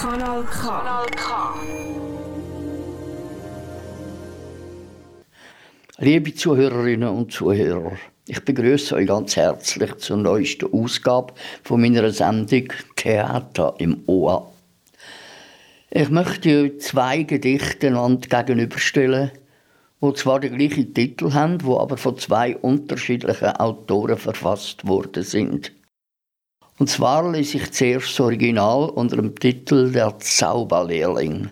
Kanal K. Kanal K. Liebe Zuhörerinnen und Zuhörer, ich begrüße euch ganz herzlich zur neuesten Ausgabe von meiner Sendung Theater im Ohr. Ich möchte euch zwei Gedichte gegenüberstellen, die zwar den gleichen Titel haben, wo aber von zwei unterschiedlichen Autoren verfasst worden sind. Und zwar lese ich zuerst das Original unter dem Titel Der Zauberlehrling,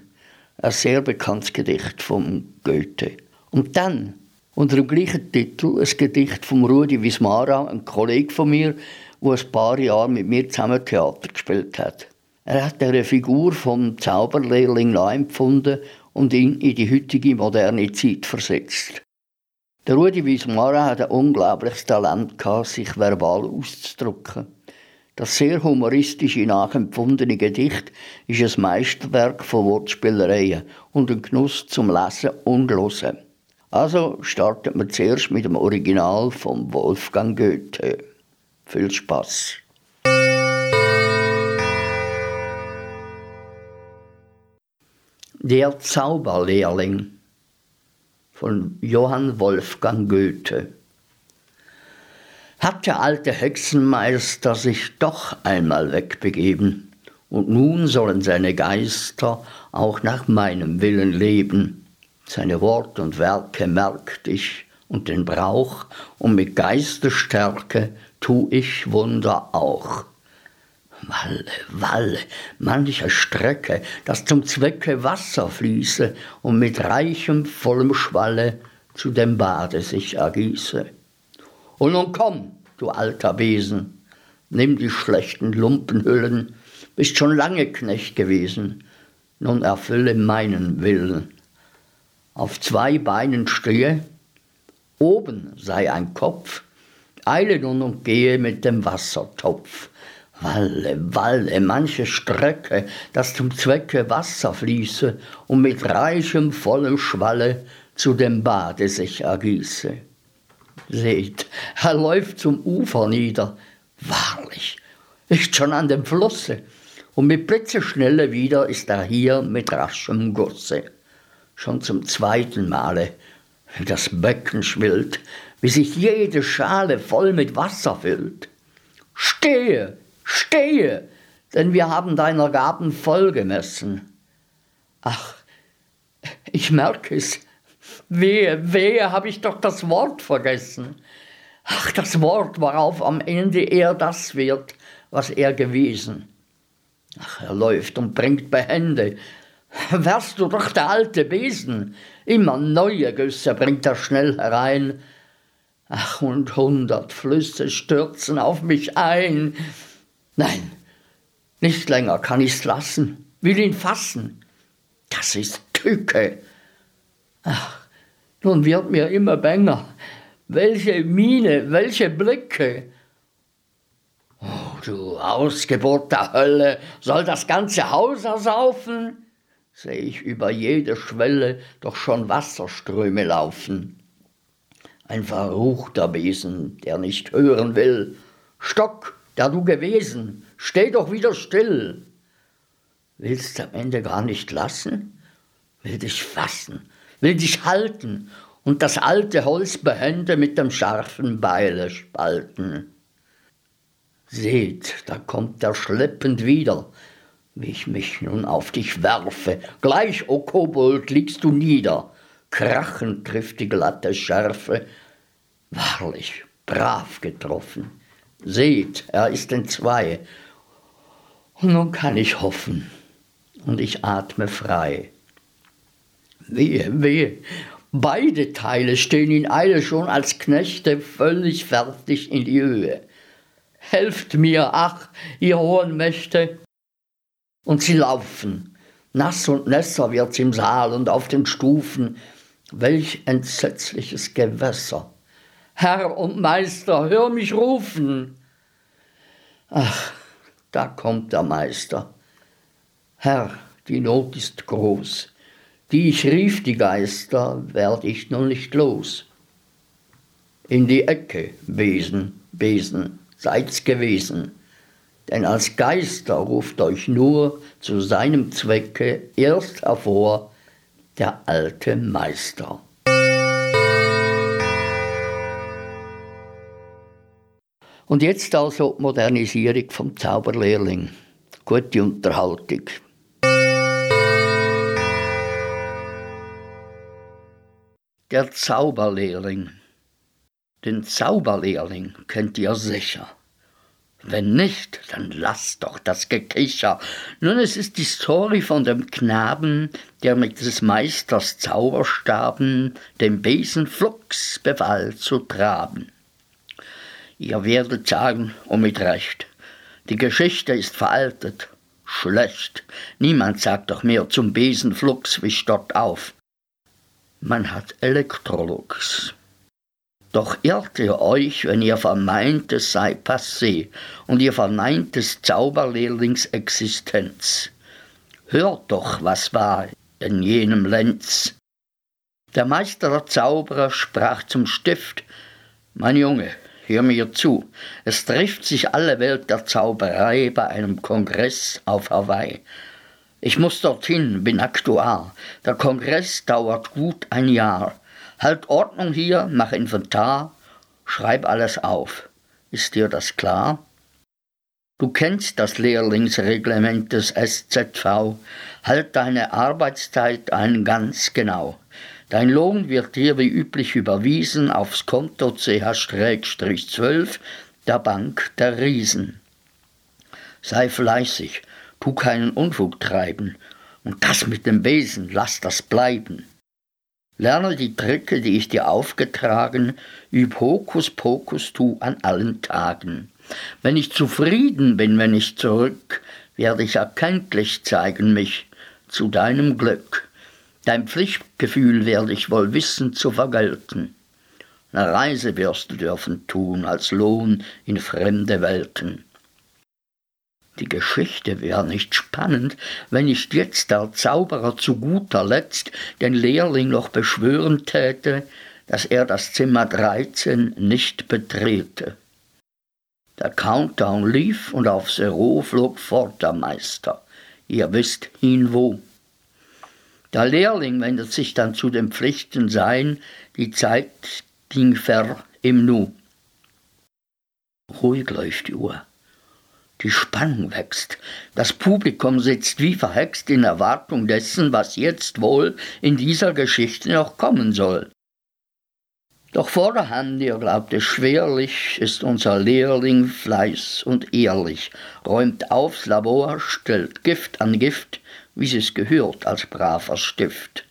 ein sehr bekanntes Gedicht von Goethe. Und dann unter dem gleichen Titel ein Gedicht von Rudi Wismara, ein Kollege von mir, der ein paar Jahre mit mir zusammen Theater gespielt hat. Er hat eine Figur vom Zauberlehrling nachempfunden und ihn in die heutige moderne Zeit versetzt. Der Rudi Wismara hat ein unglaubliches Talent sich verbal auszudrücken. Das sehr humoristische, nachempfundene Gedicht ist ein Meisterwerk von Wortspielereien und ein Genuss zum Lesen und Hören. Also startet man zuerst mit dem Original von Wolfgang Goethe. Viel Spaß. Der Zauberlehrling von Johann Wolfgang Goethe hat der alte Hexenmeister sich doch einmal wegbegeben, und nun sollen seine Geister auch nach meinem Willen leben. Seine Wort und Werke merkt ich und den Brauch, und mit Geistesstärke tu ich Wunder auch. Walle, Walle, mancher Strecke, dass zum Zwecke Wasser fließe und mit reichem, vollem Schwalle zu dem Bade sich ergieße. Und nun komm, du alter Besen, nimm die schlechten Lumpenhüllen, bist schon lange Knecht gewesen, nun erfülle meinen Willen. Auf zwei Beinen stehe, oben sei ein Kopf, eile nun und gehe mit dem Wassertopf. Walle, Walle, manche Strecke, dass zum Zwecke Wasser fließe und mit reichem, vollem Schwalle zu dem Bade sich ergieße. Seht, er läuft zum Ufer nieder. Wahrlich, ist schon an dem Flusse. Und mit Blitzeschnelle wieder ist er hier mit raschem Gusse. Schon zum zweiten Male, das Becken schwillt, wie sich jede Schale voll mit Wasser füllt. Stehe, stehe, denn wir haben deiner Gaben voll gemessen. Ach, ich merke es, Wehe, wehe, habe ich doch das Wort vergessen. Ach, das Wort, worauf am Ende er das wird, was er gewesen. Ach, er läuft und bringt Behände. Wärst du doch der alte Besen, immer neue Güsse bringt er schnell herein. Ach, und hundert Flüsse stürzen auf mich ein. Nein, nicht länger kann ich's lassen, will ihn fassen. Das ist Tücke. Ach, nun wird mir immer bänger. Welche Miene, welche Blicke. Oh, du Ausgeburt der Hölle, soll das ganze Haus ersaufen? Seh ich über jede Schwelle doch schon Wasserströme laufen. Ein verruchter Besen, der nicht hören will. Stock, der du gewesen, steh doch wieder still. Willst am Ende gar nicht lassen? Will dich fassen, will dich halten und das alte Holz behende mit dem scharfen Beile spalten. Seht, da kommt er schleppend wieder, wie ich mich nun auf dich werfe. Gleich, o Kobold, liegst du nieder. Krachend trifft die glatte Schärfe. Wahrlich, brav getroffen. Seht, er ist entzwei. Und nun kann ich hoffen, und ich atme frei. Wehe, wehe, beide Teile stehen in Eile schon als Knechte völlig fertig in die Höhe. Helft mir, ach, ihr hohen Mächte! Und sie laufen. Nass und nässer wird's im Saal und auf den Stufen. Welch entsetzliches Gewässer! Herr und Meister, hör mich rufen! Ach, da kommt der Meister. Herr, die Not ist groß die ich rief, die Geister, werd ich nun nicht los. In die Ecke, Besen, Besen, seid's gewesen. Denn als Geister ruft euch nur zu seinem Zwecke erst hervor der alte Meister. Und jetzt also Modernisierung vom Zauberlehrling. Gute Unterhaltung. Der Zauberlehrling. Den Zauberlehrling kennt ihr sicher. Wenn nicht, dann lasst doch das Gekicher. Nun, es ist die Story von dem Knaben, der mit des Meisters Zauberstaben dem Besen flugs befahl zu traben. Ihr werdet sagen, und mit Recht, die Geschichte ist veraltet, schlecht. Niemand sagt doch mehr zum Besen flugs wie Stott auf. Man hat Elektrolux. Doch irrt ihr euch, wenn ihr vermeint, es sei passé und ihr verneint des Zauberlehrlings Existenz. Hört doch, was war in jenem Lenz. Der Meister der Zauberer sprach zum Stift, Mein Junge, hör mir zu, es trifft sich alle Welt der Zauberei bei einem Kongress auf Hawaii. Ich muss dorthin, bin Aktuar. Der Kongress dauert gut ein Jahr. Halt Ordnung hier, mach Inventar, schreib alles auf. Ist dir das klar? Du kennst das Lehrlingsreglement des SZV. Halt deine Arbeitszeit ein ganz genau. Dein Lohn wird dir wie üblich überwiesen aufs Konto CH-12 der Bank der Riesen. Sei fleißig, tu keinen Unfug treiben, und das mit dem Besen, lass das bleiben. Lerne die Tricke, die ich dir aufgetragen, üb Hokus Pokus tu an allen Tagen. Wenn ich zufrieden bin, wenn ich zurück, werde ich erkenntlich zeigen mich zu deinem Glück. Dein Pflichtgefühl werde ich wohl wissen zu vergelten. Eine Reise wirst du dürfen tun als Lohn in fremde Welten. Die Geschichte wäre nicht spannend, wenn nicht jetzt der Zauberer zu guter Letzt den Lehrling noch beschwören täte, dass er das Zimmer 13 nicht betrete. Der Countdown lief und auf Zero flog fort der Meister. Ihr wisst ihn wo. Der Lehrling wendet sich dann zu den Pflichten sein, die Zeit ging ver im Nu. Ruhig läuft die Uhr. Die Spannung wächst. Das Publikum sitzt wie verhext in Erwartung dessen, was jetzt wohl in dieser Geschichte noch kommen soll. Doch vorderhand, ihr glaubt es schwerlich, ist unser Lehrling fleiß und ehrlich, räumt aufs Labor, stellt Gift an Gift, wie es gehört als braver Stift.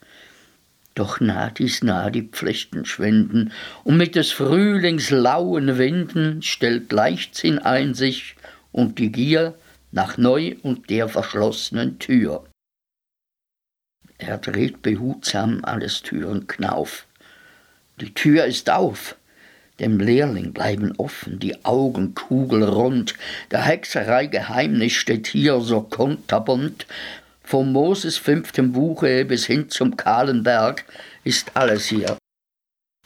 Doch nah dies nah die Pflichten schwinden, und mit des Frühlings lauen Winden stellt Leichtsinn ein sich und die Gier nach neu und der verschlossenen Tür. Er dreht behutsam alles Türenknauf. Die Tür ist auf, dem Lehrling bleiben offen die Augen kugelrund, der Hexerei Geheimnis steht hier so kunterbunt, vom Moses fünftem Buche bis hin zum kahlen Berg ist alles hier.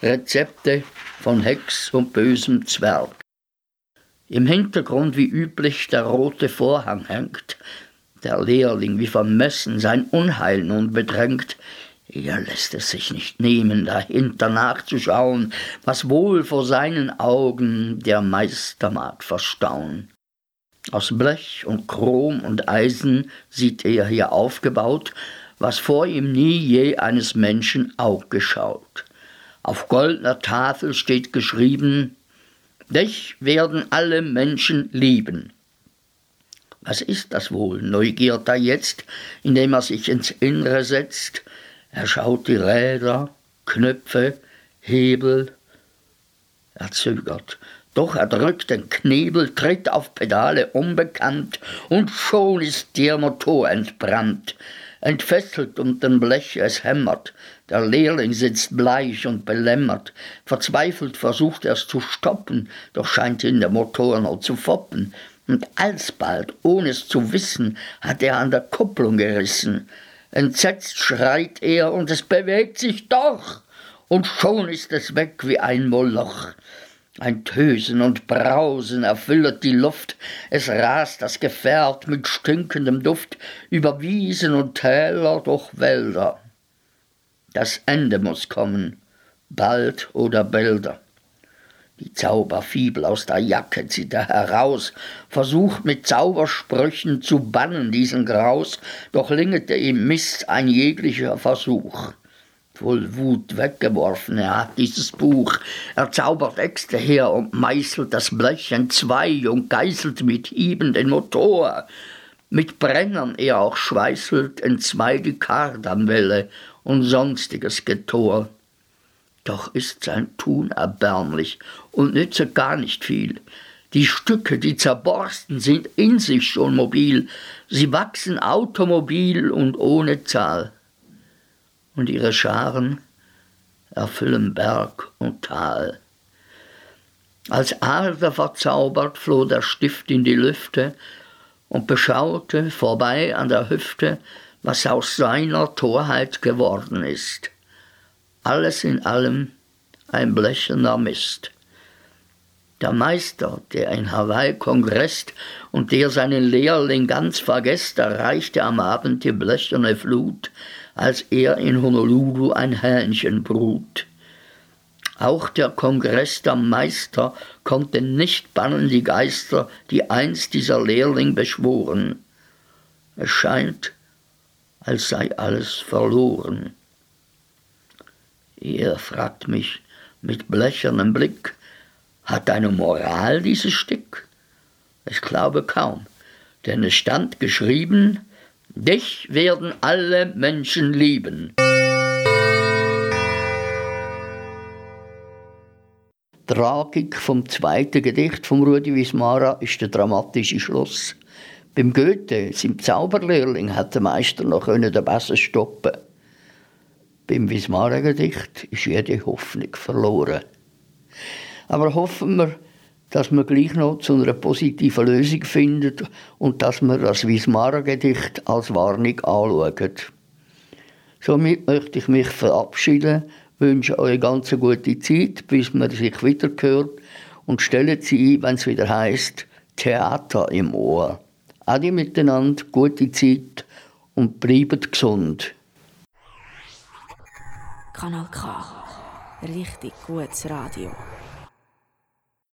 Rezepte von Hex und bösem Zwerg. Im Hintergrund wie üblich der rote Vorhang hängt. Der Lehrling wie vermessen sein Unheil nun bedrängt. Er lässt es sich nicht nehmen, dahinter nachzuschauen, was wohl vor seinen Augen der Meister mag verstauen. Aus Blech und Chrom und Eisen sieht er hier aufgebaut, was vor ihm nie je eines Menschen Aug geschaut. Auf goldner Tafel steht geschrieben, Dich werden alle Menschen lieben. Was ist das wohl? neugiert er jetzt, indem er sich ins Innere setzt. Er schaut die Räder, Knöpfe, Hebel. Er zögert, doch er drückt den Knebel, tritt auf Pedale unbekannt, und schon ist der Motor entbrannt. Entfesselt den Blech, es hämmert, der Lehrling sitzt bleich und belämmert. Verzweifelt versucht er es zu stoppen, doch scheint ihn der Motor noch zu foppen. Und alsbald, ohne es zu wissen, hat er an der Kupplung gerissen. Entsetzt schreit er, und es bewegt sich doch, und schon ist es weg wie ein Moloch. Ein Tösen und Brausen erfüllet die Luft, es rast das Gefährt mit stinkendem Duft über Wiesen und Täler durch Wälder. Das Ende muss kommen, bald oder bälder. Die Zauberfibel aus der Jacke zieht er heraus, versucht mit Zaubersprüchen zu bannen diesen Graus, doch lingete ihm Mist ein jeglicher Versuch voll Wut weggeworfen. Er hat dieses Buch. Er zaubert Äxte her und meißelt das Blech entzwei und geißelt mit Hieben den Motor. Mit Brennern er auch schweißelt entzwei die Kardanwelle und sonstiges Getor. Doch ist sein Tun erbärmlich und nütze gar nicht viel. Die Stücke, die zerborsten, sind in sich schon mobil. Sie wachsen automobil und ohne Zahl und ihre Scharen erfüllen Berg und Tal. Als Ader verzaubert floh der Stift in die Lüfte und beschaute vorbei an der Hüfte, was aus seiner Torheit geworden ist. Alles in allem ein blecherner Mist. Der Meister, der in Hawaii kongresst und der seinen Lehrling ganz vergesst, erreichte am Abend die blecherne Flut, als er in Honolulu ein Hähnchen brut. Auch der Kongress der Meister konnte nicht bannen die Geister, die einst dieser Lehrling beschworen. Es scheint, als sei alles verloren. Er fragt mich mit blechernem Blick, hat eine Moral dieses Stück? Ich glaube kaum, denn es stand geschrieben, Dich werden alle Menschen lieben. Tragik vom zweiten Gedicht von Rudi Wismara ist der dramatische Schluss. Beim Goethe, seinem Zauberlehrling, hat der Meister noch den Besser stoppen. Beim Wismara-Gedicht ist jede Hoffnung verloren. Aber hoffen wir, dass man gleich noch zu einer positiven Lösung findet und dass man das Wismar-Gedicht als Warnung anschaut. Somit möchte ich mich verabschieden, wünsche euch eine ganz gute Zeit, bis man sich wieder hört und stellen Sie ein, wenn es wieder heißt Theater im Ohr. Adi miteinander, gute Zeit und bleibt gesund. Kanal K. Richtig gutes Radio.